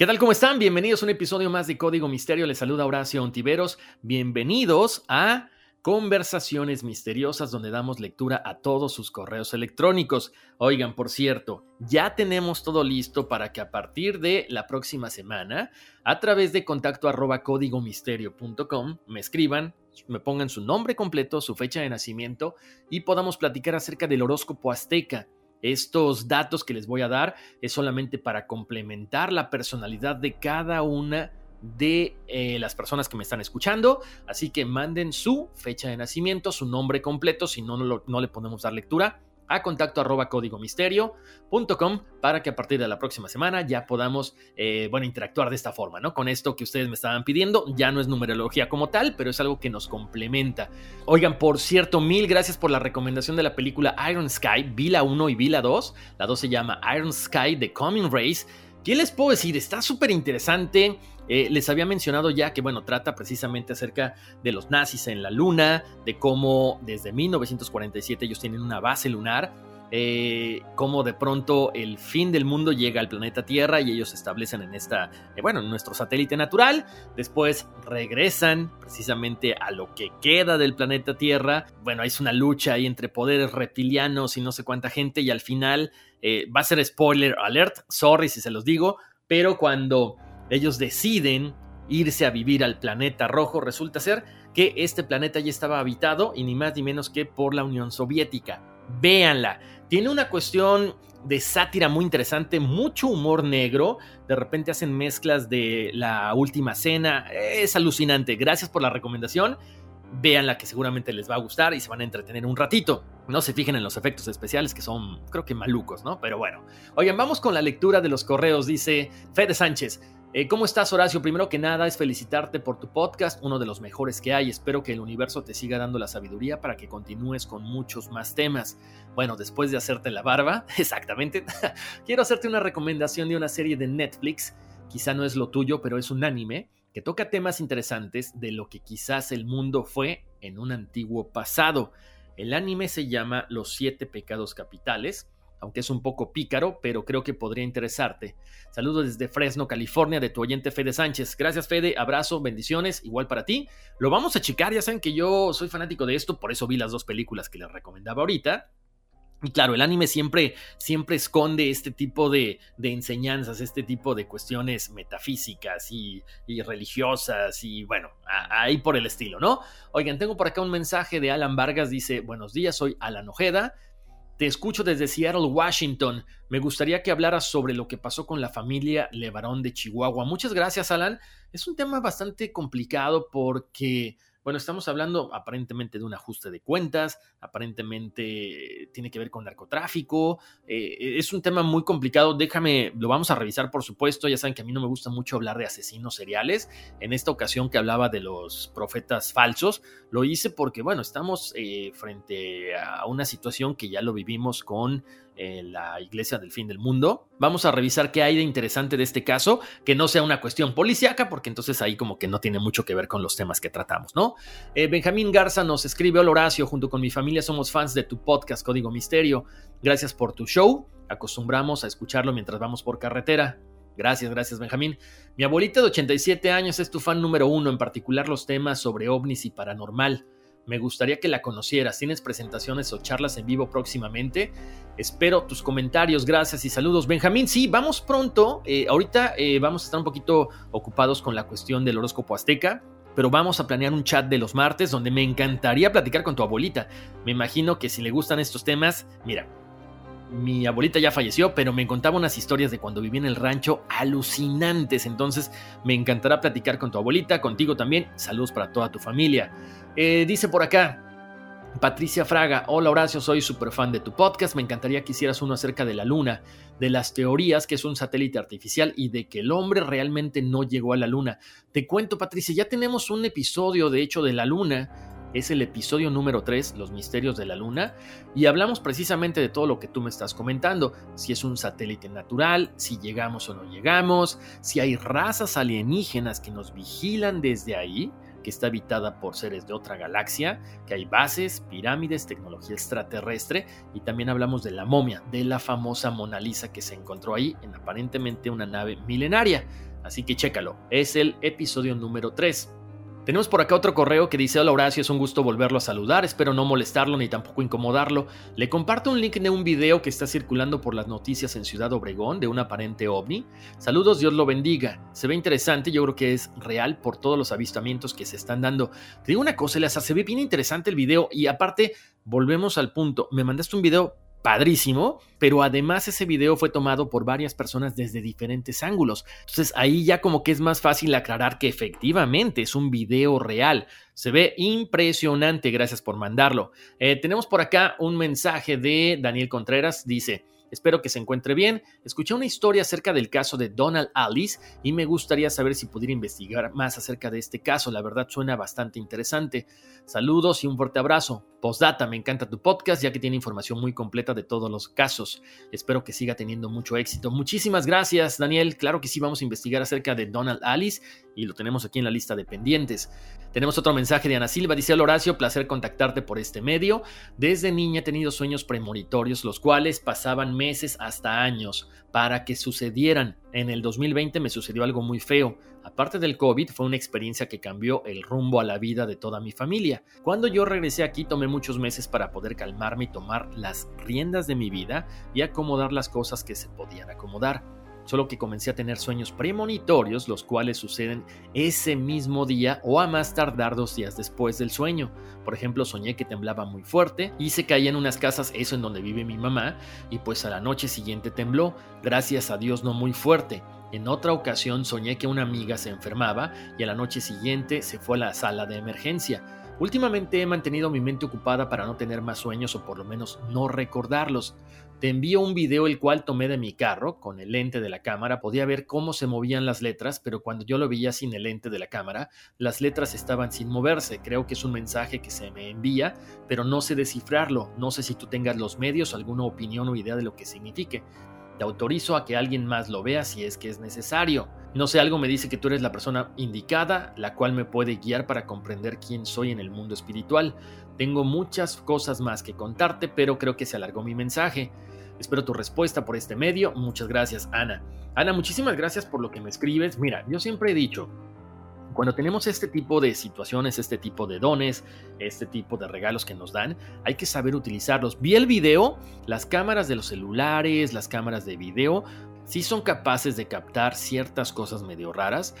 ¿Qué tal? ¿Cómo están? Bienvenidos a un episodio más de Código Misterio. Les saluda Horacio Ontiveros. Bienvenidos a Conversaciones Misteriosas, donde damos lectura a todos sus correos electrónicos. Oigan, por cierto, ya tenemos todo listo para que a partir de la próxima semana, a través de contacto arroba códigomisterio.com, me escriban, me pongan su nombre completo, su fecha de nacimiento y podamos platicar acerca del horóscopo azteca. Estos datos que les voy a dar es solamente para complementar la personalidad de cada una de eh, las personas que me están escuchando. Así que manden su fecha de nacimiento, su nombre completo, si no, no, no le podemos dar lectura a contacto arroba códigomisterio.com para que a partir de la próxima semana ya podamos, eh, bueno, interactuar de esta forma, ¿no? Con esto que ustedes me estaban pidiendo, ya no es numerología como tal, pero es algo que nos complementa. Oigan, por cierto, mil gracias por la recomendación de la película Iron Sky, vi la 1 y vi la 2, la 2 se llama Iron Sky The Coming Race. ¿Qué les puedo decir? Está súper interesante. Eh, les había mencionado ya que, bueno, trata precisamente acerca de los nazis en la Luna, de cómo desde 1947 ellos tienen una base lunar, eh, cómo de pronto el fin del mundo llega al planeta Tierra y ellos se establecen en esta, eh, bueno, en nuestro satélite natural, después regresan precisamente a lo que queda del planeta Tierra, bueno, hay una lucha ahí entre poderes reptilianos y no sé cuánta gente y al final va a ser spoiler alert, sorry si se los digo, pero cuando ellos deciden irse a vivir al planeta rojo. Resulta ser que este planeta ya estaba habitado y ni más ni menos que por la Unión Soviética. Véanla. Tiene una cuestión de sátira muy interesante, mucho humor negro. De repente hacen mezclas de la última cena. Es alucinante. Gracias por la recomendación. Véanla que seguramente les va a gustar y se van a entretener un ratito. No se fijen en los efectos especiales que son, creo que malucos, ¿no? Pero bueno. Oigan, vamos con la lectura de los correos. Dice Fede Sánchez. Eh, ¿Cómo estás, Horacio? Primero que nada, es felicitarte por tu podcast, uno de los mejores que hay. Espero que el universo te siga dando la sabiduría para que continúes con muchos más temas. Bueno, después de hacerte la barba, exactamente, quiero hacerte una recomendación de una serie de Netflix. Quizá no es lo tuyo, pero es un anime que toca temas interesantes de lo que quizás el mundo fue en un antiguo pasado. El anime se llama Los siete pecados capitales aunque es un poco pícaro, pero creo que podría interesarte. Saludos desde Fresno, California, de tu oyente Fede Sánchez. Gracias, Fede. Abrazo, bendiciones, igual para ti. Lo vamos a checar, ya saben que yo soy fanático de esto, por eso vi las dos películas que les recomendaba ahorita. Y claro, el anime siempre, siempre esconde este tipo de, enseñanzas, este tipo de cuestiones metafísicas y, y, religiosas y bueno, ahí por el estilo, ¿no? Oigan, tengo por acá un mensaje de Alan Vargas, dice, buenos días, soy Alan Ojeda, te escucho desde Seattle, Washington. Me gustaría que hablaras sobre lo que pasó con la familia Levarón de Chihuahua. Muchas gracias, Alan. Es un tema bastante complicado porque bueno, estamos hablando aparentemente de un ajuste de cuentas, aparentemente tiene que ver con narcotráfico, eh, es un tema muy complicado, déjame, lo vamos a revisar por supuesto, ya saben que a mí no me gusta mucho hablar de asesinos seriales, en esta ocasión que hablaba de los profetas falsos, lo hice porque, bueno, estamos eh, frente a una situación que ya lo vivimos con en la iglesia del fin del mundo. Vamos a revisar qué hay de interesante de este caso, que no sea una cuestión policíaca, porque entonces ahí como que no tiene mucho que ver con los temas que tratamos, ¿no? Eh, Benjamín Garza nos escribe, hola Horacio, junto con mi familia somos fans de tu podcast Código Misterio. Gracias por tu show. Acostumbramos a escucharlo mientras vamos por carretera. Gracias, gracias Benjamín. Mi abuelita de 87 años es tu fan número uno, en particular los temas sobre ovnis y paranormal. Me gustaría que la conocieras. ¿Tienes presentaciones o charlas en vivo próximamente? Espero tus comentarios. Gracias y saludos. Benjamín, sí, vamos pronto. Eh, ahorita eh, vamos a estar un poquito ocupados con la cuestión del horóscopo azteca pero vamos a planear un chat de los martes donde me encantaría platicar con tu abuelita. Me imagino que si le gustan estos temas, mira, mi abuelita ya falleció, pero me contaba unas historias de cuando vivía en el rancho alucinantes. Entonces me encantará platicar con tu abuelita, contigo también. Saludos para toda tu familia. Eh, dice por acá. Patricia Fraga, hola Horacio, soy súper fan de tu podcast, me encantaría que hicieras uno acerca de la Luna, de las teorías que es un satélite artificial y de que el hombre realmente no llegó a la Luna. Te cuento Patricia, ya tenemos un episodio de hecho de la Luna, es el episodio número 3, Los Misterios de la Luna, y hablamos precisamente de todo lo que tú me estás comentando, si es un satélite natural, si llegamos o no llegamos, si hay razas alienígenas que nos vigilan desde ahí, que está habitada por seres de otra galaxia, que hay bases, pirámides, tecnología extraterrestre, y también hablamos de la momia, de la famosa Mona Lisa que se encontró ahí en aparentemente una nave milenaria. Así que chécalo, es el episodio número 3. Tenemos por acá otro correo que dice, hola Horacio, es un gusto volverlo a saludar, espero no molestarlo ni tampoco incomodarlo. Le comparto un link de un video que está circulando por las noticias en Ciudad Obregón de un aparente ovni. Saludos, Dios lo bendiga. Se ve interesante, yo creo que es real por todos los avistamientos que se están dando. Te digo una cosa, Eleazar, se ve bien interesante el video y aparte, volvemos al punto, me mandaste un video padrísimo, pero además ese video fue tomado por varias personas desde diferentes ángulos. Entonces ahí ya como que es más fácil aclarar que efectivamente es un video real. Se ve impresionante, gracias por mandarlo. Eh, tenemos por acá un mensaje de Daniel Contreras, dice... Espero que se encuentre bien. Escuché una historia acerca del caso de Donald Alice y me gustaría saber si pudiera investigar más acerca de este caso. La verdad suena bastante interesante. Saludos y un fuerte abrazo. Postdata, me encanta tu podcast ya que tiene información muy completa de todos los casos. Espero que siga teniendo mucho éxito. Muchísimas gracias, Daniel. Claro que sí, vamos a investigar acerca de Donald Alice y lo tenemos aquí en la lista de pendientes. Tenemos otro mensaje de Ana Silva. Dice Horacio, placer contactarte por este medio. Desde niña he tenido sueños premonitorios, los cuales pasaban meses hasta años para que sucedieran. En el 2020 me sucedió algo muy feo. Aparte del COVID, fue una experiencia que cambió el rumbo a la vida de toda mi familia. Cuando yo regresé aquí tomé muchos meses para poder calmarme y tomar las riendas de mi vida y acomodar las cosas que se podían acomodar solo que comencé a tener sueños premonitorios, los cuales suceden ese mismo día o a más tardar dos días después del sueño. Por ejemplo, soñé que temblaba muy fuerte y se caía en unas casas, eso en donde vive mi mamá, y pues a la noche siguiente tembló, gracias a Dios no muy fuerte. En otra ocasión soñé que una amiga se enfermaba y a la noche siguiente se fue a la sala de emergencia. Últimamente he mantenido mi mente ocupada para no tener más sueños o por lo menos no recordarlos. Te envío un video el cual tomé de mi carro con el lente de la cámara. Podía ver cómo se movían las letras, pero cuando yo lo veía sin el lente de la cámara, las letras estaban sin moverse. Creo que es un mensaje que se me envía, pero no sé descifrarlo. No sé si tú tengas los medios, alguna opinión o idea de lo que signifique. Te autorizo a que alguien más lo vea si es que es necesario. No sé, algo me dice que tú eres la persona indicada, la cual me puede guiar para comprender quién soy en el mundo espiritual. Tengo muchas cosas más que contarte, pero creo que se alargó mi mensaje. Espero tu respuesta por este medio. Muchas gracias, Ana. Ana, muchísimas gracias por lo que me escribes. Mira, yo siempre he dicho, cuando tenemos este tipo de situaciones, este tipo de dones, este tipo de regalos que nos dan, hay que saber utilizarlos. Vi el video, las cámaras de los celulares, las cámaras de video, sí son capaces de captar ciertas cosas medio raras.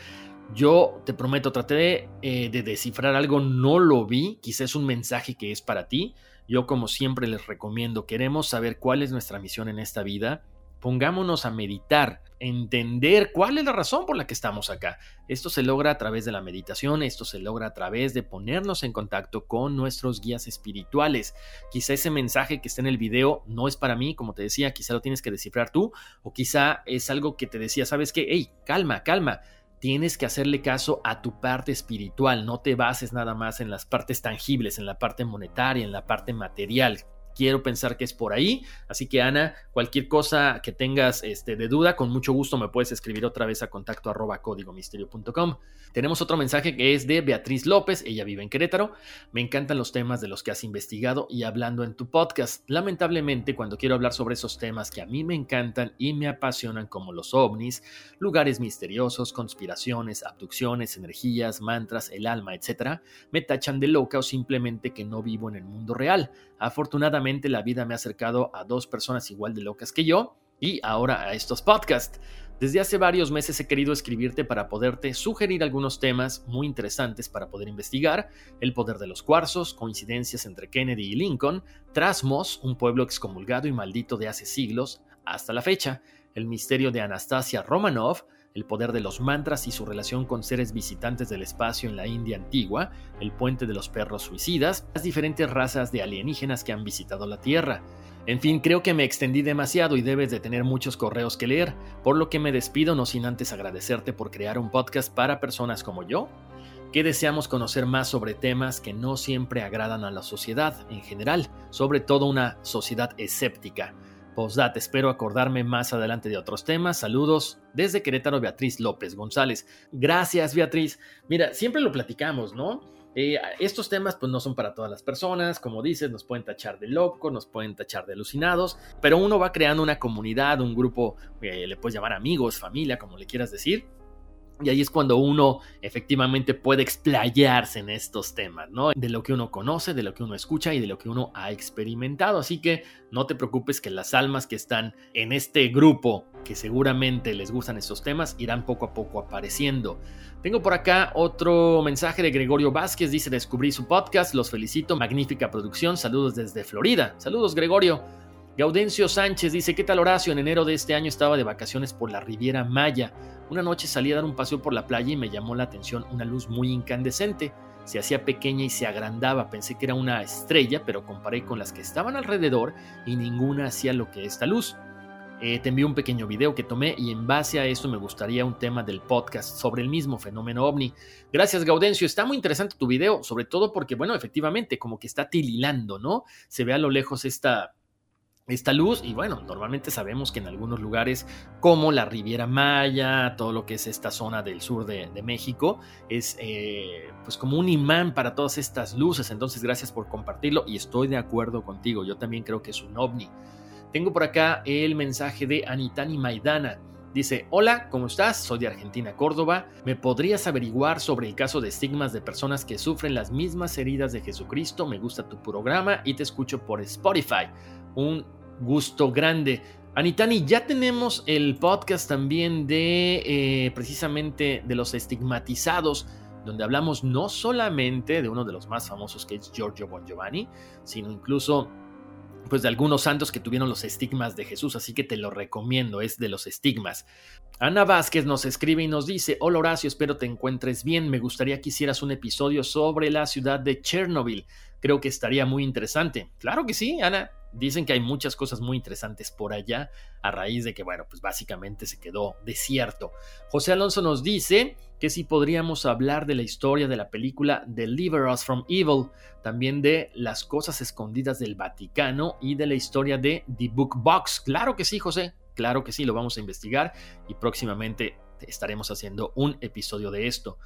Yo te prometo, traté de, eh, de descifrar algo, no lo vi, quizás es un mensaje que es para ti, yo como siempre les recomiendo, queremos saber cuál es nuestra misión en esta vida, pongámonos a meditar, entender cuál es la razón por la que estamos acá. Esto se logra a través de la meditación, esto se logra a través de ponernos en contacto con nuestros guías espirituales. Quizá ese mensaje que está en el video no es para mí, como te decía, quizá lo tienes que descifrar tú, o quizá es algo que te decía, ¿sabes qué? Hey, calma, calma tienes que hacerle caso a tu parte espiritual, no te bases nada más en las partes tangibles, en la parte monetaria, en la parte material. Quiero pensar que es por ahí. Así que Ana, cualquier cosa que tengas este, de duda, con mucho gusto me puedes escribir otra vez a contacto arroba códigomisterio.com. Tenemos otro mensaje que es de Beatriz López, ella vive en Querétaro. Me encantan los temas de los que has investigado y hablando en tu podcast. Lamentablemente, cuando quiero hablar sobre esos temas que a mí me encantan y me apasionan como los ovnis, lugares misteriosos, conspiraciones, abducciones, energías, mantras, el alma, etc., me tachan de loca o simplemente que no vivo en el mundo real. Afortunadamente la vida me ha acercado a dos personas igual de locas que yo y ahora a estos podcasts. Desde hace varios meses he querido escribirte para poderte sugerir algunos temas muy interesantes para poder investigar, el poder de los cuarzos, coincidencias entre Kennedy y Lincoln, Trasmos, un pueblo excomulgado y maldito de hace siglos, hasta la fecha, el misterio de Anastasia Romanov, el poder de los mantras y su relación con seres visitantes del espacio en la India antigua, el puente de los perros suicidas, las diferentes razas de alienígenas que han visitado la Tierra. En fin, creo que me extendí demasiado y debes de tener muchos correos que leer, por lo que me despido no sin antes agradecerte por crear un podcast para personas como yo, que deseamos conocer más sobre temas que no siempre agradan a la sociedad en general, sobre todo una sociedad escéptica. Postdat, espero acordarme más adelante de otros temas. Saludos desde Querétaro, Beatriz López González. Gracias, Beatriz. Mira, siempre lo platicamos, ¿no? Eh, estos temas pues no son para todas las personas, como dices, nos pueden tachar de loco, nos pueden tachar de alucinados, pero uno va creando una comunidad, un grupo, eh, le puedes llamar amigos, familia, como le quieras decir, y ahí es cuando uno efectivamente puede explayarse en estos temas, ¿no? De lo que uno conoce, de lo que uno escucha y de lo que uno ha experimentado. Así que no te preocupes que las almas que están en este grupo, que seguramente les gustan estos temas, irán poco a poco apareciendo. Tengo por acá otro mensaje de Gregorio Vázquez, dice, descubrí su podcast, los felicito, magnífica producción, saludos desde Florida. Saludos Gregorio. Gaudencio Sánchez dice, ¿qué tal Horacio? En enero de este año estaba de vacaciones por la Riviera Maya. Una noche salí a dar un paseo por la playa y me llamó la atención una luz muy incandescente. Se hacía pequeña y se agrandaba. Pensé que era una estrella, pero comparé con las que estaban alrededor y ninguna hacía lo que esta luz. Eh, te envío un pequeño video que tomé y en base a esto me gustaría un tema del podcast sobre el mismo fenómeno ovni. Gracias Gaudencio, está muy interesante tu video, sobre todo porque, bueno, efectivamente, como que está tililando, ¿no? Se ve a lo lejos esta, esta luz y bueno, normalmente sabemos que en algunos lugares como la Riviera Maya, todo lo que es esta zona del sur de, México, es eh, pues como un imán para todas estas luces, entonces gracias por compartirlo y estoy de acuerdo contigo, yo también creo que es un ovni. Tengo por acá el mensaje de Anitani Maidana. Dice, hola, ¿cómo estás? Soy de Argentina, Córdoba. ¿Me podrías averiguar sobre el caso de estigmas de personas que sufren las mismas heridas de Jesucristo? Me gusta tu programa y te escucho por Spotify. Un gusto grande. Anitani, ya tenemos el podcast también de eh, precisamente de los estigmatizados, donde hablamos no solamente de uno de los más famosos que es Giorgio Bon Giovanni, sino incluso pues de algunos santos que tuvieron los estigmas de Jesús, así que te lo recomiendo, es de los estigmas. Ana Vázquez nos escribe y nos dice, hola Horacio, espero te encuentres bien, me gustaría que hicieras un episodio sobre la ciudad de Chernobyl, creo que estaría muy interesante. Claro que sí, Ana, Dicen que hay muchas cosas muy interesantes por allá a raíz de que, bueno, pues básicamente se quedó desierto. José Alonso nos dice que si podríamos hablar de la historia de la película Deliver Us from Evil, también de las cosas escondidas del Vaticano y de la historia de The Book Box. Claro que sí, José, claro que sí, lo vamos a investigar y próximamente estaremos haciendo un episodio de esto.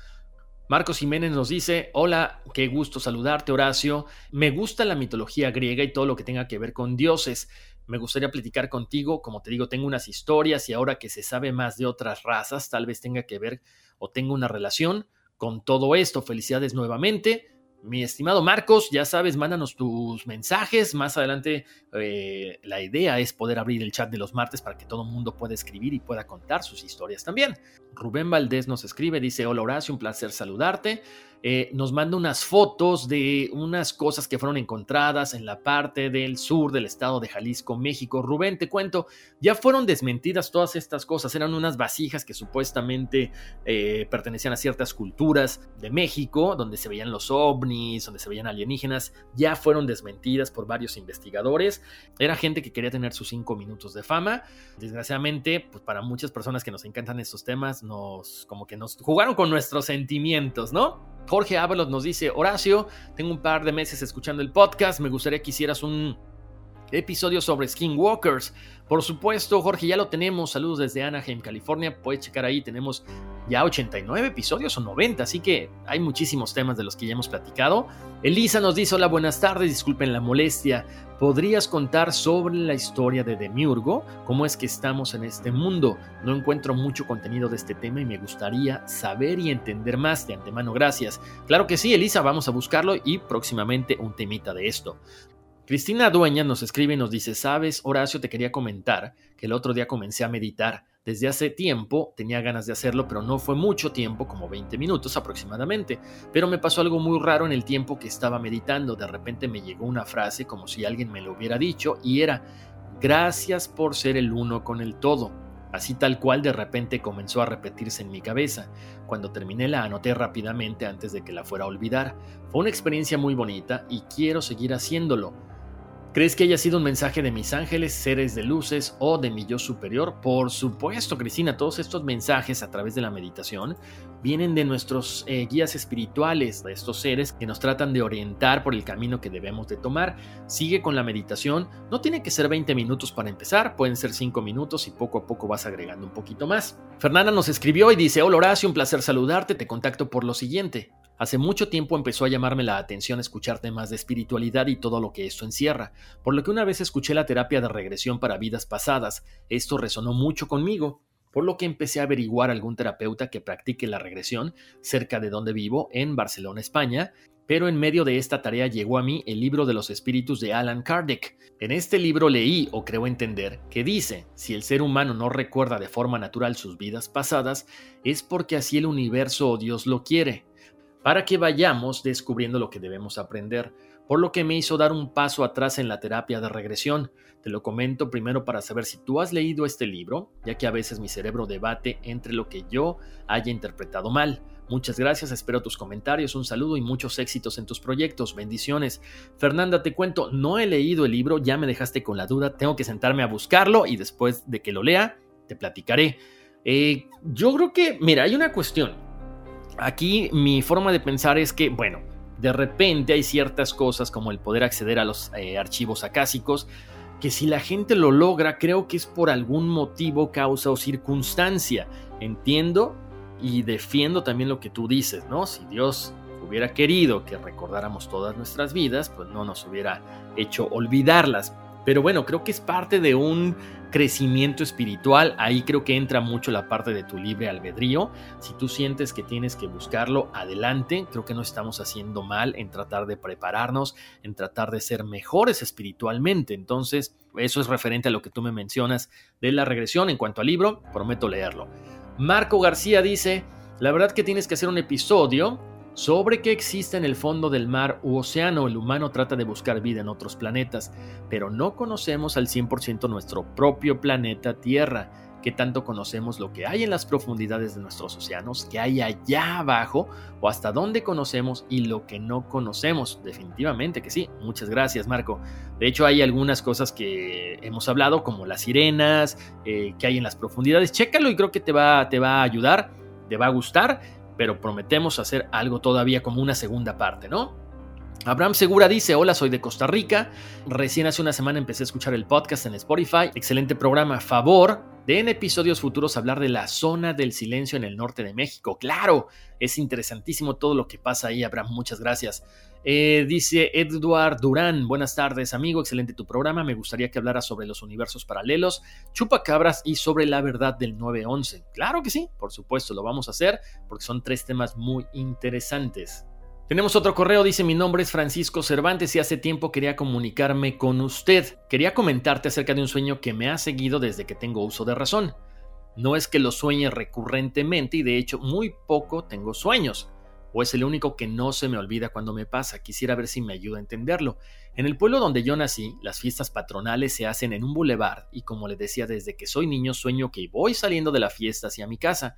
Marcos Jiménez nos dice, hola, qué gusto saludarte Horacio, me gusta la mitología griega y todo lo que tenga que ver con dioses. Me gustaría platicar contigo, como te digo, tengo unas historias y ahora que se sabe más de otras razas, tal vez tenga que ver o tenga una relación con todo esto. Felicidades nuevamente. Mi estimado Marcos, ya sabes, mándanos tus mensajes. Más adelante eh, la idea es poder abrir el chat de los martes para que todo el mundo pueda escribir y pueda contar sus historias también. Rubén Valdés nos escribe, dice, hola Horacio, un placer saludarte. Eh, nos manda unas fotos de unas cosas que fueron encontradas en la parte del sur del estado de Jalisco, México. Rubén, te cuento, ya fueron desmentidas todas estas cosas. Eran unas vasijas que supuestamente eh, pertenecían a ciertas culturas de México, donde se veían los ovnis, donde se veían alienígenas. Ya fueron desmentidas por varios investigadores. Era gente que quería tener sus cinco minutos de fama. Desgraciadamente, pues para muchas personas que nos encantan estos temas, nos como que nos jugaron con nuestros sentimientos, ¿no? Jorge Ábalos nos dice, Horacio, tengo un par de meses escuchando el podcast, me gustaría que hicieras un episodio sobre skinwalkers. Por supuesto, Jorge, ya lo tenemos. Saludos desde Anaheim, California. Puedes checar ahí, tenemos ya 89 episodios o 90, así que hay muchísimos temas de los que ya hemos platicado. Elisa nos dice, hola, buenas tardes, disculpen la molestia. ¿Podrías contar sobre la historia de Demiurgo? ¿Cómo es que estamos en este mundo? No encuentro mucho contenido de este tema y me gustaría saber y entender más. De antemano, gracias. Claro que sí, Elisa, vamos a buscarlo y próximamente un temita de esto. Cristina Dueña nos escribe y nos dice, sabes, Horacio, te quería comentar que el otro día comencé a meditar. Desde hace tiempo tenía ganas de hacerlo, pero no fue mucho tiempo, como 20 minutos aproximadamente. Pero me pasó algo muy raro en el tiempo que estaba meditando. De repente me llegó una frase como si alguien me lo hubiera dicho y era, gracias por ser el uno con el todo. Así tal cual de repente comenzó a repetirse en mi cabeza. Cuando terminé la anoté rápidamente antes de que la fuera a olvidar. Fue una experiencia muy bonita y quiero seguir haciéndolo. ¿Crees que haya sido un mensaje de mis ángeles, seres de luces o de mi yo superior? Por supuesto, Cristina, todos estos mensajes a través de la meditación vienen de nuestros eh, guías espirituales, de estos seres que nos tratan de orientar por el camino que debemos de tomar. Sigue con la meditación, no tiene que ser 20 minutos para empezar, pueden ser 5 minutos y poco a poco vas agregando un poquito más. Fernanda nos escribió y dice, hola Horacio, un placer saludarte, te contacto por lo siguiente. Hace mucho tiempo empezó a llamarme la atención escuchar temas de espiritualidad y todo lo que esto encierra, por lo que una vez escuché la terapia de regresión para vidas pasadas. Esto resonó mucho conmigo, por lo que empecé a averiguar algún terapeuta que practique la regresión cerca de donde vivo, en Barcelona, España, pero en medio de esta tarea llegó a mí el libro de los espíritus de Alan Kardec. En este libro leí, o creo entender, que dice, si el ser humano no recuerda de forma natural sus vidas pasadas, es porque así el universo o Dios lo quiere para que vayamos descubriendo lo que debemos aprender, por lo que me hizo dar un paso atrás en la terapia de regresión. Te lo comento primero para saber si tú has leído este libro, ya que a veces mi cerebro debate entre lo que yo haya interpretado mal. Muchas gracias, espero tus comentarios, un saludo y muchos éxitos en tus proyectos, bendiciones. Fernanda, te cuento, no he leído el libro, ya me dejaste con la duda, tengo que sentarme a buscarlo y después de que lo lea, te platicaré. Eh, yo creo que, mira, hay una cuestión. Aquí mi forma de pensar es que, bueno, de repente hay ciertas cosas como el poder acceder a los eh, archivos acásicos, que si la gente lo logra, creo que es por algún motivo, causa o circunstancia. Entiendo y defiendo también lo que tú dices, ¿no? Si Dios hubiera querido que recordáramos todas nuestras vidas, pues no nos hubiera hecho olvidarlas. Pero bueno, creo que es parte de un crecimiento espiritual. Ahí creo que entra mucho la parte de tu libre albedrío. Si tú sientes que tienes que buscarlo, adelante. Creo que no estamos haciendo mal en tratar de prepararnos, en tratar de ser mejores espiritualmente. Entonces, eso es referente a lo que tú me mencionas de la regresión. En cuanto al libro, prometo leerlo. Marco García dice, la verdad que tienes que hacer un episodio sobre qué existe en el fondo del mar u océano. El humano trata de buscar vida en otros planetas, pero no conocemos al 100% nuestro propio planeta Tierra. ¿Qué tanto conocemos lo que hay en las profundidades de nuestros océanos? ¿Qué hay allá abajo? ¿O hasta dónde conocemos y lo que no conocemos? Definitivamente que sí. Muchas gracias, Marco. De hecho, hay algunas cosas que hemos hablado, como las sirenas, eh, que hay en las profundidades. Chécalo y creo que te va, te va a ayudar, te va a gustar pero prometemos hacer algo todavía como una segunda parte, ¿no? Abraham Segura dice, hola, soy de Costa Rica. Recién hace una semana empecé a escuchar el podcast en Spotify. Excelente programa. Favor de en episodios futuros hablar de la zona del silencio en el norte de México. Claro, es interesantísimo todo lo que pasa ahí, Abraham. Muchas gracias. Eh, dice Edward Durán, buenas tardes amigo, excelente tu programa, me gustaría que hablara sobre los universos paralelos, chupacabras y sobre la verdad del 911. Claro que sí, por supuesto, lo vamos a hacer porque son tres temas muy interesantes. Tenemos otro correo, dice mi nombre es Francisco Cervantes y hace tiempo quería comunicarme con usted. Quería comentarte acerca de un sueño que me ha seguido desde que tengo uso de razón. No es que lo sueñe recurrentemente y de hecho muy poco tengo sueños, o es el único que no se me olvida cuando me pasa. Quisiera ver si me ayuda a entenderlo. En el pueblo donde yo nací, las fiestas patronales se hacen en un bulevar y como le decía desde que soy niño sueño que voy saliendo de la fiesta hacia mi casa.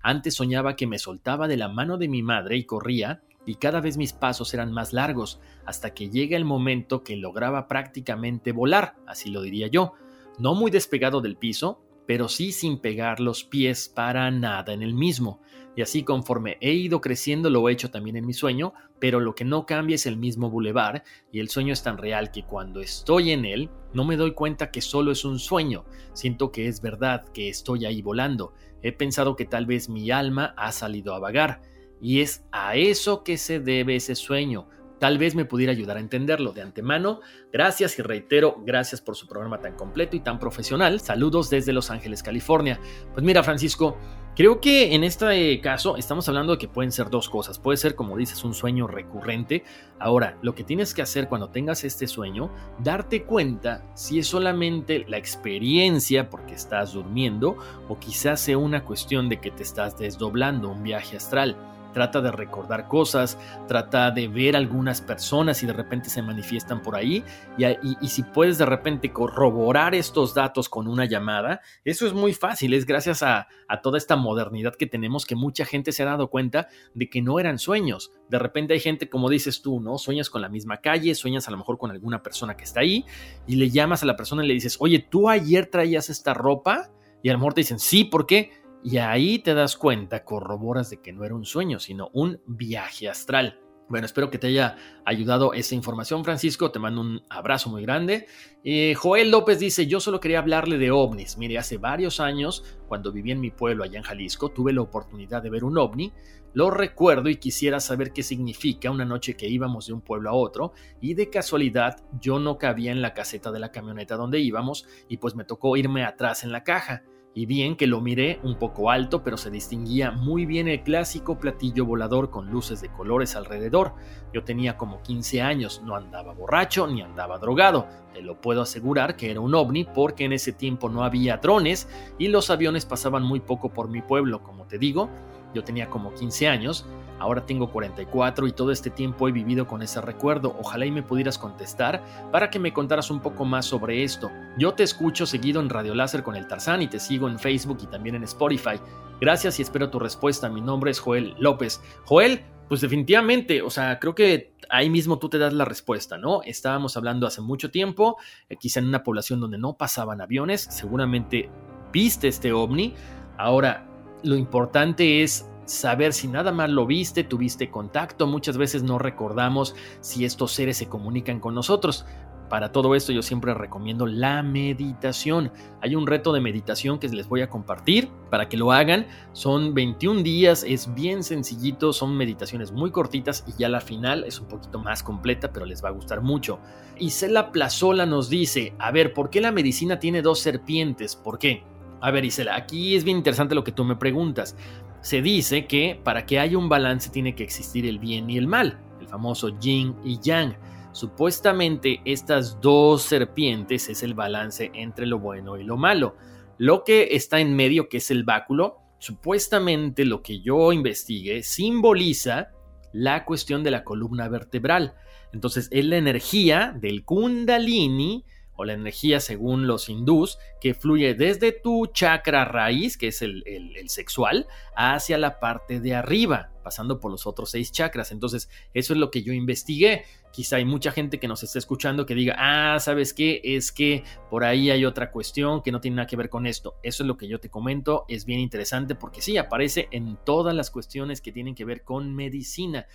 Antes soñaba que me soltaba de la mano de mi madre y corría y cada vez mis pasos eran más largos, hasta que llega el momento que lograba prácticamente volar, así lo diría yo, no muy despegado del piso, pero sí sin pegar los pies para nada en el mismo. Y así conforme he ido creciendo lo he hecho también en mi sueño, pero lo que no cambia es el mismo bulevar y el sueño es tan real que cuando estoy en él no me doy cuenta que solo es un sueño, siento que es verdad, que estoy ahí volando. He pensado que tal vez mi alma ha salido a vagar y es a eso que se debe ese sueño, Tal vez me pudiera ayudar a entenderlo de antemano. Gracias y reitero, gracias por su programa tan completo y tan profesional. Saludos desde Los Ángeles, California. Pues mira, Francisco, creo que en este caso estamos hablando de que pueden ser dos cosas. Puede ser, como dices, un sueño recurrente. Ahora, lo que tienes que hacer cuando tengas este sueño, darte cuenta si es solamente la experiencia porque estás durmiendo o quizás sea una cuestión de que te estás desdoblando, un viaje astral trata de recordar cosas, trata de ver algunas personas y de repente se manifiestan por ahí y, si puedes de repente corroborar estos datos con una llamada, eso es muy fácil, es gracias a, a toda esta modernidad que tenemos que mucha gente se ha dado cuenta de que no eran sueños. De repente hay gente, como dices tú, ¿no? Sueñas con la misma calle, sueñas a lo mejor con alguna persona que está ahí y le llamas a la persona y le dices, oye, ¿tú ayer traías esta ropa? Y a lo mejor te dicen, sí, ¿por qué? Y ahí te das cuenta, corroboras de que no era un sueño, sino un viaje astral. Bueno, espero que te haya ayudado esa información, Francisco. Te mando un abrazo muy grande. Eh, Joel López dice, yo solo quería hablarle de ovnis. Mire, hace varios años, cuando viví en mi pueblo allá en Jalisco, tuve la oportunidad de ver un ovni. Lo recuerdo y quisiera saber qué significa una noche que íbamos de un pueblo a otro y de casualidad yo no cabía en la caseta de la camioneta donde íbamos y pues me tocó irme atrás en la caja y bien que lo miré un poco alto, pero se distinguía muy bien el clásico platillo volador con luces de colores alrededor. Yo tenía como 15 años, no andaba borracho ni andaba drogado. Te lo puedo asegurar que era un ovni porque en ese tiempo no había drones y los aviones pasaban muy poco por mi pueblo, como te digo. Yo tenía como 15 años Ahora tengo 44 y todo este tiempo he vivido con ese recuerdo. Ojalá y me pudieras contestar para que me contaras un poco más sobre esto. Yo te escucho seguido en Radio Láser con el Tarzán y te sigo en Facebook y también en Spotify. Gracias y espero tu respuesta. Mi nombre es Joel López. Joel, pues definitivamente, o sea, creo que ahí mismo tú te das la respuesta, ¿no? Estábamos hablando hace mucho tiempo, eh, quizá en una población donde no pasaban aviones, seguramente viste este ovni. Ahora, lo importante es saber si nada más lo viste, tuviste contacto, muchas veces no recordamos si estos seres se comunican con nosotros. Para todo esto yo siempre recomiendo la meditación. Hay un reto de meditación que les voy a compartir para que lo hagan. Son 21 días, es bien sencillito, son meditaciones muy cortitas y ya la final es un poquito más completa, pero les va a gustar mucho. Isela Plazola nos dice, a ver, ¿por qué la medicina tiene dos serpientes? ¿Por qué? A ver, Isela, aquí es bien interesante lo que tú me preguntas se dice que para que haya un balance tiene que existir el bien y el mal, el famoso yin y yang. Supuestamente estas dos serpientes es el balance entre lo bueno y lo malo. Lo que está en medio, que es el báculo, supuestamente lo que yo investigué simboliza la cuestión de la columna vertebral. Entonces es la energía del kundalini o la energía según los hindús, que fluye desde tu chakra raíz, que es el, sexual, hacia la parte de arriba, pasando por los otros seis chakras. Entonces, eso es lo que yo investigué. Quizá hay mucha gente que nos está escuchando que diga, ah, ¿sabes qué? Es que por ahí hay otra cuestión que no tiene nada que ver con esto. Eso es lo que yo te comento, es bien interesante porque sí, aparece en todas las cuestiones que tienen que ver con medicina.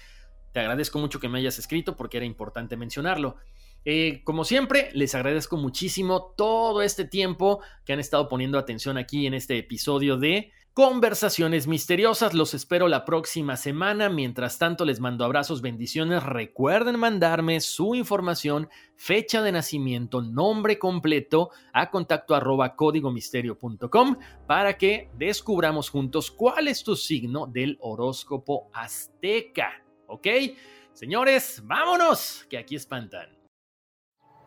Te agradezco mucho que me hayas escrito porque era importante mencionarlo. Eh, como siempre, les agradezco muchísimo todo este tiempo que han estado poniendo atención aquí en este episodio de Conversaciones Misteriosas. Los espero la próxima semana. Mientras tanto, les mando abrazos, bendiciones. Recuerden mandarme su información, fecha de nacimiento, nombre completo a contacto arroba códigomisterio.com para que descubramos juntos cuál es tu signo del horóscopo azteca. ¿Ok? Señores, vámonos, que aquí espantan.